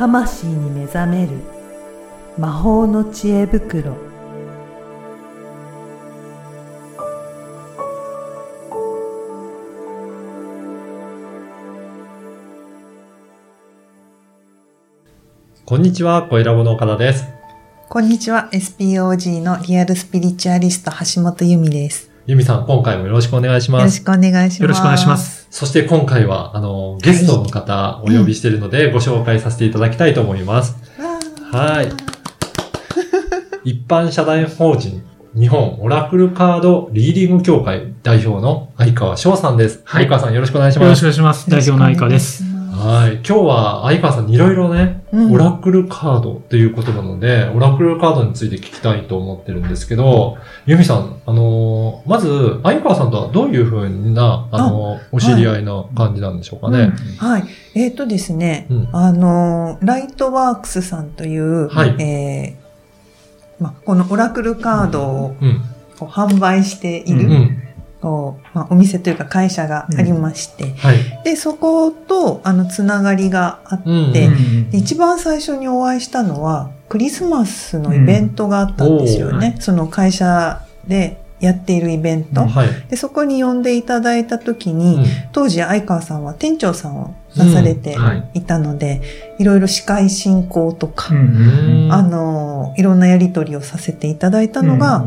魂に目覚める魔法の知恵袋こんにちは、小ラボの岡田です。こんにちは。SPOG のリアルスピリチュアリスト橋本由美です。ゆみさん、今回もよろしくお願いします。よろしくお願いします。よろしくお願いしま。す。そして今回は、あの、ゲストの方お呼びしているので、ご紹介させていただきたいと思います。はい。一般社団法人日本オラクルカードリーディング協会代表の相川翔さんです。はい相川さんよろしくお願いしよろしくます。お願いします。代表の相川です。。はい。今日は相川さんにいろいろね、うんオラクルカードっていうことなので、オラクルカードについて聞きたいと思ってるんですけど、ユミさん、あのーまず、相川さんとはどういうふうな、あのーお知り合いな感じなんでしょうかね。はい。えっ、とですね、うんあの、ライトワークスさんという、はいえーまあ、このオラクルカードを販売している、うん。こうまあ、お店というか会社がありまして、はい。で、そこと、あの、つながりがあって、うんでうん一番最初にお会いしたのは、クリスマスのイベントがあったんですよね。その会社でやっているイベント。うんはい。で、そこに呼んでいただいた時に、うん。当時相川さんは店長さんをなされてうん。はい。いたので、いろいろ司会進行とか、うん。あの、いろんなやりとりをさせていただいたのが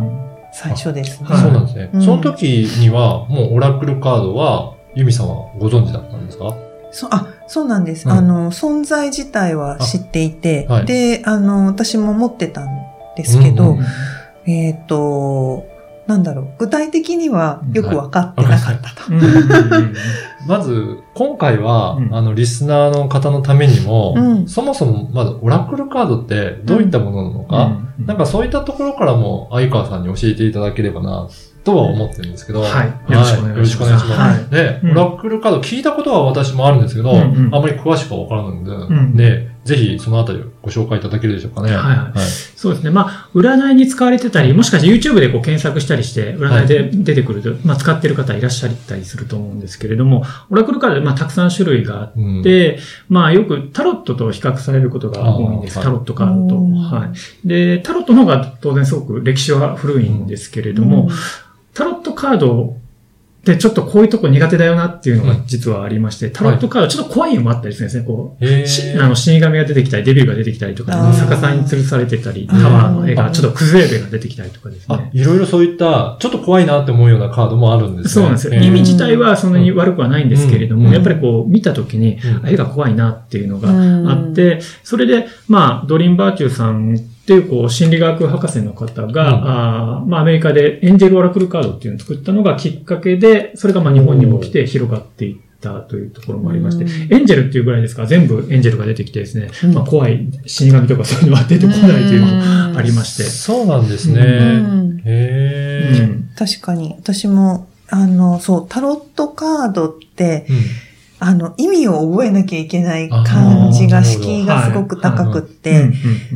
最初ですね。はいそうなんですね。うんその時には、もうオラクルカードは、ユミさんはご存知だったんですか？そあ、そうなんです。うんあの、存在自体は知っていて、あはいで、あの、私も持ってたんですけど、うんうんえっ、と、なんだろう、具体的にはよく分かってなかったと。まず、今回は、うん。あの、リスナーの方のためにも、うん。そもそも、まず、オラクルカードってどういったものなのか、うん。なんかそういったところからも、相川さんに教えていただければな、とは思ってるんですけど。はい。よろしくお願いします。よろしくお願いします。はい。で、うん。オラクルカード聞いたことは私もあるんですけど、うんうん。あまり詳しくはわからないので、ん。で、ぜひそのあたりをご紹介いただけるでしょうかね。はいはいそうですね。まあ、占いに使われてたり、もしかして YouTube でこう検索したりして、占いで出てくると、まあ、使ってる方いらっしゃったりすると思うんですけれども、オラクルカードでまあ、たくさん種類があっうんて、まあ、よくタロットと比較されることが多いんです。タロットカードと。うんはい。で、タロットの方が当然すごく歴史は古いんですけれども、タロットカードでちょっとこういうとこ苦手だよなっていうのが実はありまして、タロットカードちょっと怖いのもあったりするんですね。こう、あの死神が出てきたり、デビューが出てきたりとか、逆さに吊るされてたり、タうん。ワーの絵が、ちょっと崩れ絵が出てきたりとかですあね、。いろいろそういった、ちょっと怖いなって思うようなカードもあるんですね。そうなんですよ。意味自体はそんなに悪くはないんですけれども、うん。やっぱりこう見たときに、うん。あ絵が怖いなっていうのがうんあって、それで、まあ、ドリーンバーチューさんっていう、こう、心理学博士の方が、うん。あーまあ、アメリカでエンジェルオラクルカードっていうのを作ったのがきっかけで、それがまあ、日本にも来て広がっていったというところもありまして、うん。エンジェルっていうぐらいですか？ら、全部エンジェルが出てきてですね、うん。まあ、怖い死神とかそういうのは出てこないというのもありまして、そうなんですね。うん。へー。うん。確かに、私も、あの、そう、タロットカードって、うん。あの、意味を覚えなきゃいけない感じが、敷居がすごく高くっうんて、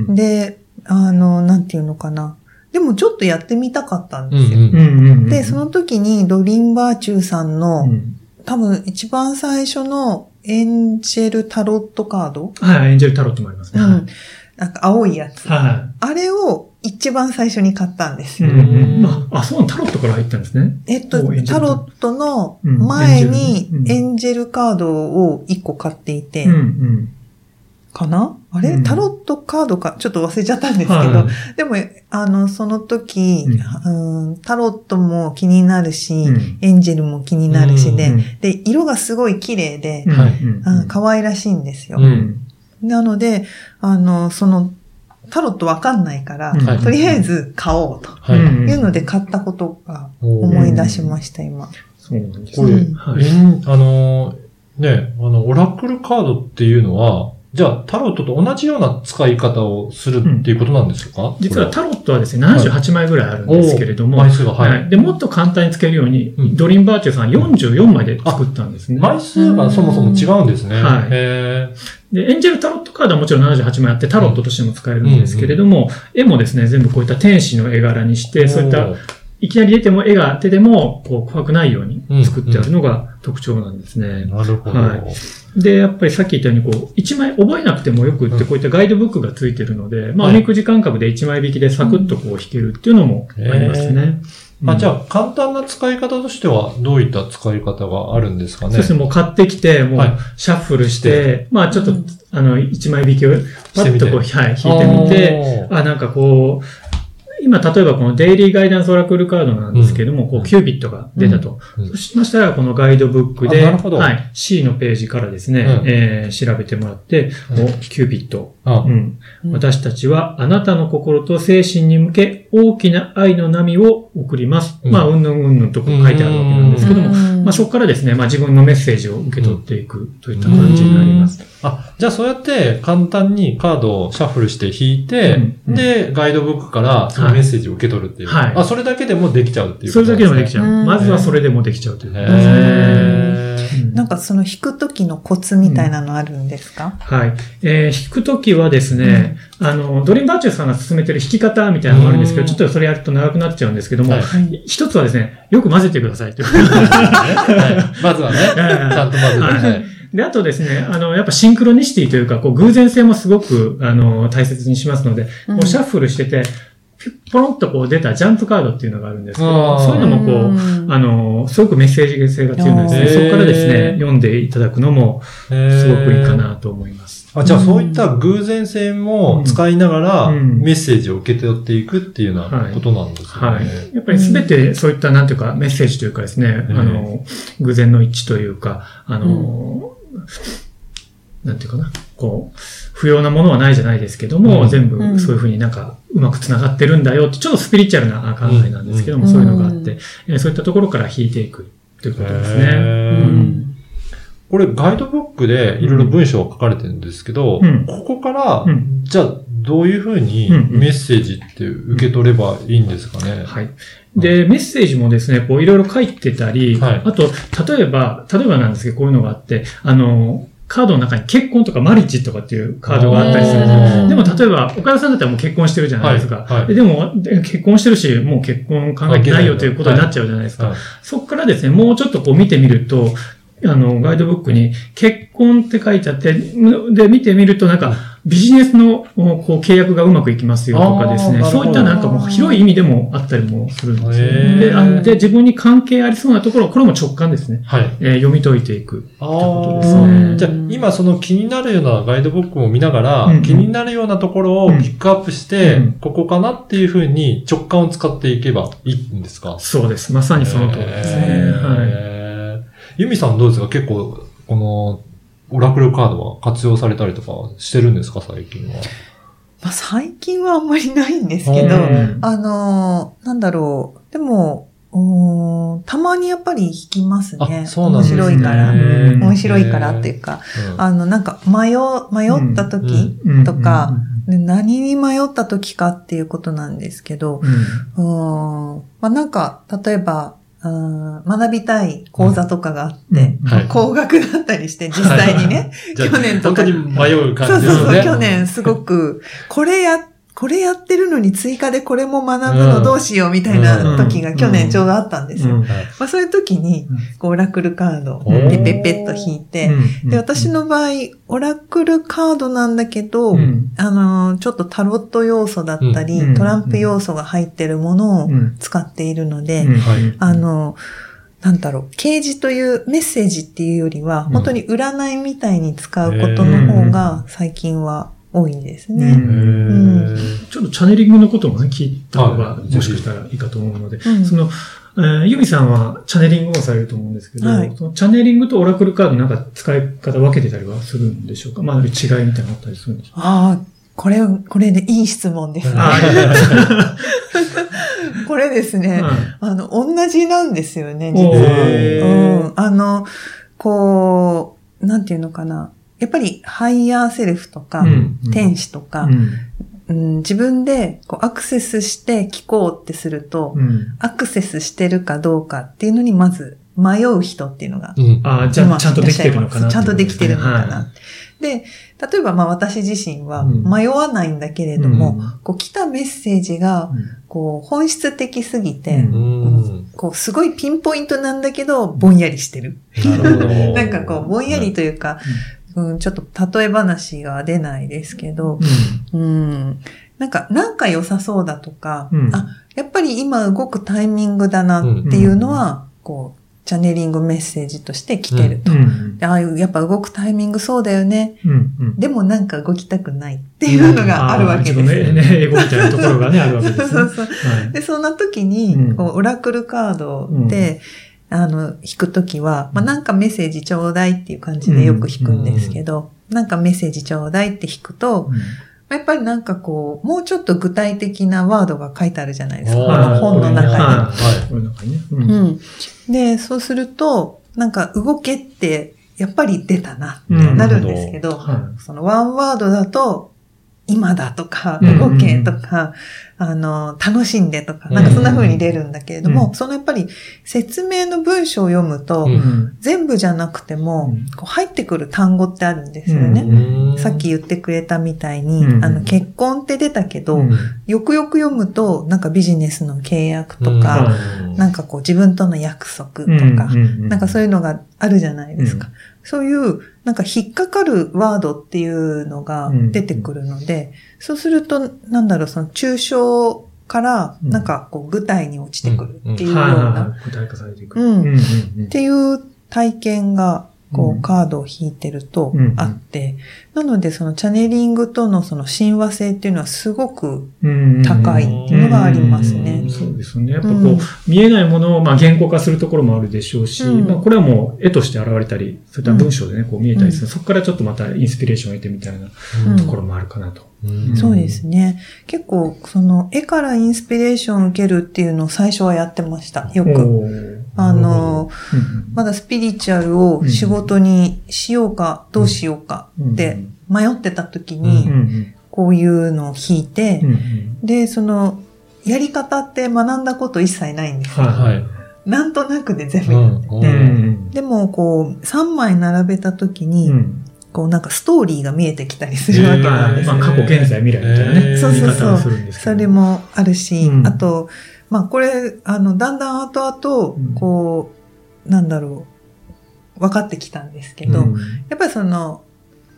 で、あの、なんていうのかな。でもちょっとやってみたかったんですよ。で、その時にドリンバーチューさんの、うん多分一番最初のエンジェルタロットカード、はい、エンジェルタロットもありますね。うん。なんか青いやつ。はあれを一番最初に買ったんですい。よ。うんあ、あ、そうタロットから入ったんですね。えっとタロットのうん前にエンジェルカードを1個買っていて、うんうん。かな？あれ、うん。タロットカードか、ちょっと忘れちゃったんですけど、はい。でも、あの、その時、ううんタロットも気になるし、うん。エンジェルも気になるしで、うんで、色がすごい綺麗で、うんは愛らしいんですよ。うん。なので、あの、その、タロットわかんないから、とりあえず買おうとはい。うんいうので買ったことが思い出しました、今。そうなんです。これ、あのー、ね、あの、オラクルカードっていうのは、じゃあ、タロットと同じような使い方をするっていうことなんですか、実はこタロットはですね、78枚ぐらいあるんですけれども、おー枚数が、はい。はい。で、もっと簡単につけるように、うん。ドリンバーチューさん44枚で作ったんですね。枚数がそもそも違うんですね。はい。へで、エンジェルタロットカードはもちろん78枚あって、タロットとしても使えるんですけれども、絵もですね、全部こういった天使の絵柄にして、そういったいきなり出ても絵が出ても、こう、怖くないように作ってあるのが特徴なんですね。なるほど。はい。で、やっぱりさっき言ったように、こう、一枚覚えなくてもよくって、こういったガイドブックがついてるので、まあ、はい。おみくじ感覚で一枚引きでサクッとこう弾けるっていうのもありますね。あ、じゃあ、あ、簡単な使い方としては、どういった使い方があるんですかね？そうですね、もう買ってきて、もうはい、シャッフルして、して。まあ、ちょっと、うん。あの、一枚引きを、パッとこう、しはい、引いてみて、あ、なんかこう、今、例えばこのデイリーガイダンスオラクルカードなんですけども、こう、キュービットが出たと。うん。そうしましたら、このガイドブックで、はい、C のページからですね、うん。えー調べてもらって、うん。おキュービット、あ。うん。うん。私たちはあなたの心と精神に向け大きな愛の波を送ります。うん。まあ、うんぬんうんぬんとこう書いてあるわけなんですけども、うんまあ、そこからですね、まあ、自分のメッセージを受け取っていくといった感じになります。あ、じゃあそうやって簡単にカードをシャッフルして引いて、うんうんで、ガイドブックからそのメッセージを受け取るっていう。はいあ、それだけでもできちゃうっていうそれだけでもできゃちゃう。うんまずはそれでもできちゃうということへですね。ーうん。なんかその弾く時のコツみたいなのあるんですか、はい。えー弾くときはですね、あの、ドリームバーチューさんが進めてる弾き方みたいなのがあるんですけど、うん。ちょっとそれやると長くなっちゃうんですけども、はい。はい一つはですね、よく混ぜてくださいという。はい。まずはね、ちゃんと混ぜて。はいはい。で、あとですね、あの、やっぱシンクロニシティというか、こう、偶然性もすごく、あの、大切にしますので、うん。こうシャッフルしてて、ポロンとこう出たジャンプカードっていうのがあるんですけあど、ー。そういうのもこう、ん。あの、すごくメッセージ性が強いのでね、そこからですね、読んでいただくのも、すごくいいかなと思います。あじゃあそういった偶然性も使いながらうん。メッセージを受け取っていくっていうようなことなんですよね。はい。やっぱりすべてそういった、なんていうか、メッセージというかですね、うん。あの、偶然の一致というか、あの、なんていうかな、こう、不要なものはないじゃないですけども、うん。全部うん。そういうふうになんか、うまく繋がってるんだよって、ちょっとスピリチュアルな考えなんですけども、うん。そういうのがあって、えーそういったところから引いていくということですね。これガイドブックでいろいろ文章が書かれてるんですけど、うん。ここから、うん。じゃあどういうふうにうん。メッセージって受け取ればいいんですかね？はい。で、メッセージもですね、こういろいろ書いてたり、はい。あと、例えば、例えばなんですけど、こういうのがあって、あの、カードの中に結婚とかマリッジとかっていうカードがあったりするんでも、例えば、岡田さんだったらもう結婚してるじゃないですか。はい。はい。ででも、で結婚してるし、もう結婚考えてないよということになっちゃうじゃないですか。はい。そこからですね、もうちょっとこう見てみると、あの、ガイドブックに結婚って書いてあって、で、見てみるとなんか、ビジネスのこう契約がうまくいきますよとかですね、そういったなんかもう広い意味でもあったりもするんですよね。であで、自分に関係ありそうなところ、これも直感ですね。はい。えー読み解いていく。あことですねじゃあ、今その気になるようなガイドブックを見ながら、うん気になるようなところをピックアップして、うんここかなっていうふうに直感を使っていけばいいんですか？そうです。まさにその通りですね。はい。ユミさんどうですか？結構、この、オラクルカードは活用されたりとかしてるんですか？最近は。まあ、最近はあんまりないんですけど、うん。あのーなんだろう。でも、たまにやっぱり弾きますね。あそうなんですね。面白いから。うん。面白いからっていうか、うん。あの、なんか迷、迷った時うん。とか、何に迷った時かっていうことなんですけど、うん。まあ、なんか、例えば、うーん学びたい講座とかがあって、うんはい。高額だったりして、実際にね、去年とか。本当に迷う感そうそうそう、じですよね。去年すごく、これや、これやってるのに追加でこれも学ぶのどうしようみたいな時が去年ちょうどあったんですよ。まあそういう時に、オラクルカードをペペペッと引いて、うん。で、私の場合、オラクルカードなんだけど、うん。あのー、ちょっとタロット要素だったり、うん。トランプ要素が入ってるものをうん。使っているので、あの、なんだろう、掲示というメッセージっていうよりは、うん。本当に占いみたいに使うことの方が最近は多いんですね。へうん。ーちょっとチャネリングのこともね、聞いた方がはい。もしかしたらいいかと思うので、うん。その、えーユミさんはチャネリングをされると思うんですけど、はい。そのチャネリングとオラクルカードなんか使い方分けてたりはするんでしょうか？まあ、違いみたいなのあったりするんでしょうか？ああ、これ、これでいい質問ですね。これですね、すはい。あの、同じなんですよね、実おは。うん。あの、こう、なんていうのかな。やっぱり、ハイヤーセルフとか、うん天使とか、うんうん自分でこうアクセスして聞こうってすると、うんアクセスしてるかどうかっていうのにまず迷う人っていうのがうん。ああ、じゃあ、ちゃんとできてるのかなちゃんとできてるのかな。はで、例えばまあ私自身はうん迷わないんだけれども、うんこう来たメッセージがい、こう本質的すぎて。こうすごいピンポイントなんだけど、ぼんやりしてる。な。なんかこう、ぼんやりというか、うん、ちょっと例え話が出ないですけど、うん、なんか、なんか良さそうだとか、うんあ、やっぱり今動くタイミングだなっていうのは、こう、チャネリングメッセージとして来てると。うん。でああいう、やっぱ動くタイミングそうだよね。うん。うん。でもなんか動きたくないっていうのがあるわけです。あー自分のね、英語みたいなところがね、あるわけですね。そうそう。はいで、そんな時に、うんこう、オラクルカードで、あの、引くときは、まあ、なんかメッセージちょうだいっていう感じでよく引くんですけど、なんかメッセージちょうだいって引くと、やっぱりなんかこう、もうちょっと具体的なワードが書いてあるじゃないですか。おーあの本の中に。はこれなんかね。う。うん。ん。で、そうすると、なんか動けって、やっぱり出たなってうん。なるんですけど、はそのワンワードだと、今だとか、うん。動けとか、あの、楽しんでとか、なんかそんな風に出るんだけれども、うん。そのやっぱり説明の文章を読むと、うん。うん。全部じゃなくても、うん。こう入ってくる単語ってあるんですよね。うん。さっき言ってくれたみたいに、うん。あの、結婚って出たけど、うん。よくよく読むと、なんかビジネスの契約とか、なんかこう自分との約束とか、なんかそういうのがあるじゃないですか。そういう、なんか引っかかるワードっていうのが出てくるので、そうすると、なんだろう、その抽象から、うん。なんかこう具体に落ちてくるっていうような、はい具体化されていく。うんうん。っていう体験が、こうんう、カードを引いてるとうんあって、なので、そのチャネリングとのその親和性っていうのはすごくうん高いっていうのがありますねうん。そうですよね。やっぱこう、うん見えないものをまあ言語化するところもあるでしょうし、うんまあこれはもう絵として現れたり、そういった文章でね、こう見えたりする、そこからちょっとまたインスピレーションを得てみたいなうんところもあるかなと。うんそうですね。結構、その絵からインスピレーションを受けるっていうのを最初はやってました。よく。あの、うんまだスピリチュアルを仕事にしようか、どうしようかって迷ってた時うんに、うん。こういうのを引いてで、その、やり方って学んだこと一切ないんですよ。はいはい。なんとなくで全部うやってんて。うん。でも、こう、3枚並べた時うに、んこうなんかストーリーが見えてきたりするわけなんですよ。まあ過去、現在、未来みたいなね。えー。そうそうそうそれ。もあるし、うん。あと、まあこれ、あの、だんだん後うん。々、こう、なんだろう、分かってきたんですけど、うん。やっぱりその、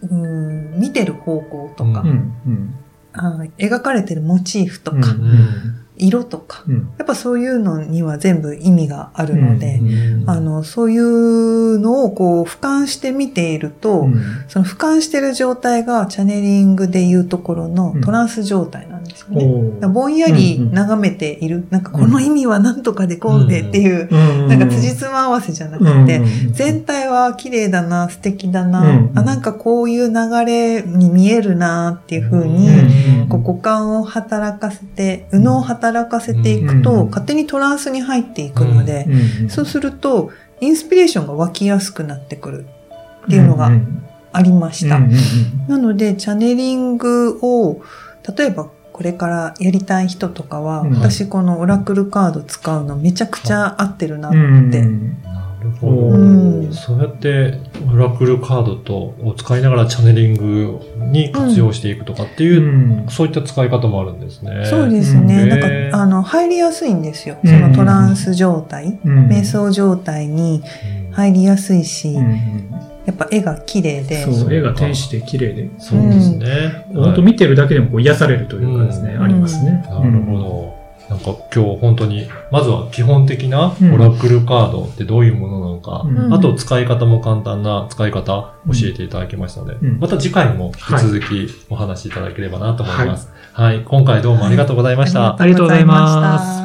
うん、見てる方向とか、ううん。うん。あの描かれてるモチーフとか、うん色とか、うん。やっぱそういうのには全部意味があるので、うんあの、そういうのをこう、俯瞰して見ていると、うん。その俯瞰してる状態がチャネリングでいうところのトランス状態なんですよね。おーだからぼんやり眺めている、なんかこの意味は何とかでこうでっていう、なんか辻褄合わせじゃなくて、全体は綺麗だな、素敵だな、うん。あ、なんかこういう流れに見えるなっていう風うん。に、うん。こう五感を働かせて、右脳を働かせていくと、うん。勝手にトランスに入っていくので、うん。そうすると、インスピレーションが湧きやすくなってくるっていうのがん。ありました。うん。うん。なので、チャネリングを、例えばこれからやりたい人とかは、うん。私このオラクルカード使うのめちゃくちゃ合ってるなっうん。て。なるほど。うん。そうやって、オラクルカードとを使いながらチャネリングに活用していくとかっていう、うん。そういった使い方もあるんですね。そうですうん。ね。なんかあの、入りやすいんですよ。うん。そのトランス状態、うん。瞑想状態にうん入りやすいし、うんやっぱ絵が綺麗で、そう、絵が天使で綺麗で、そうですね。本当見てるだけでもこう癒されるというかですね、うんありますね。なるほど。なんか今日本当に、まずは基本的なオラクルカードってどういうものなのか、うん。うんあと使い方も簡単な使い方教えていただきましたので、うん。また次回も引き続きお話しいただければなと思います。はい、今回どうもありがとうございました。ありがとうございますありがとうございました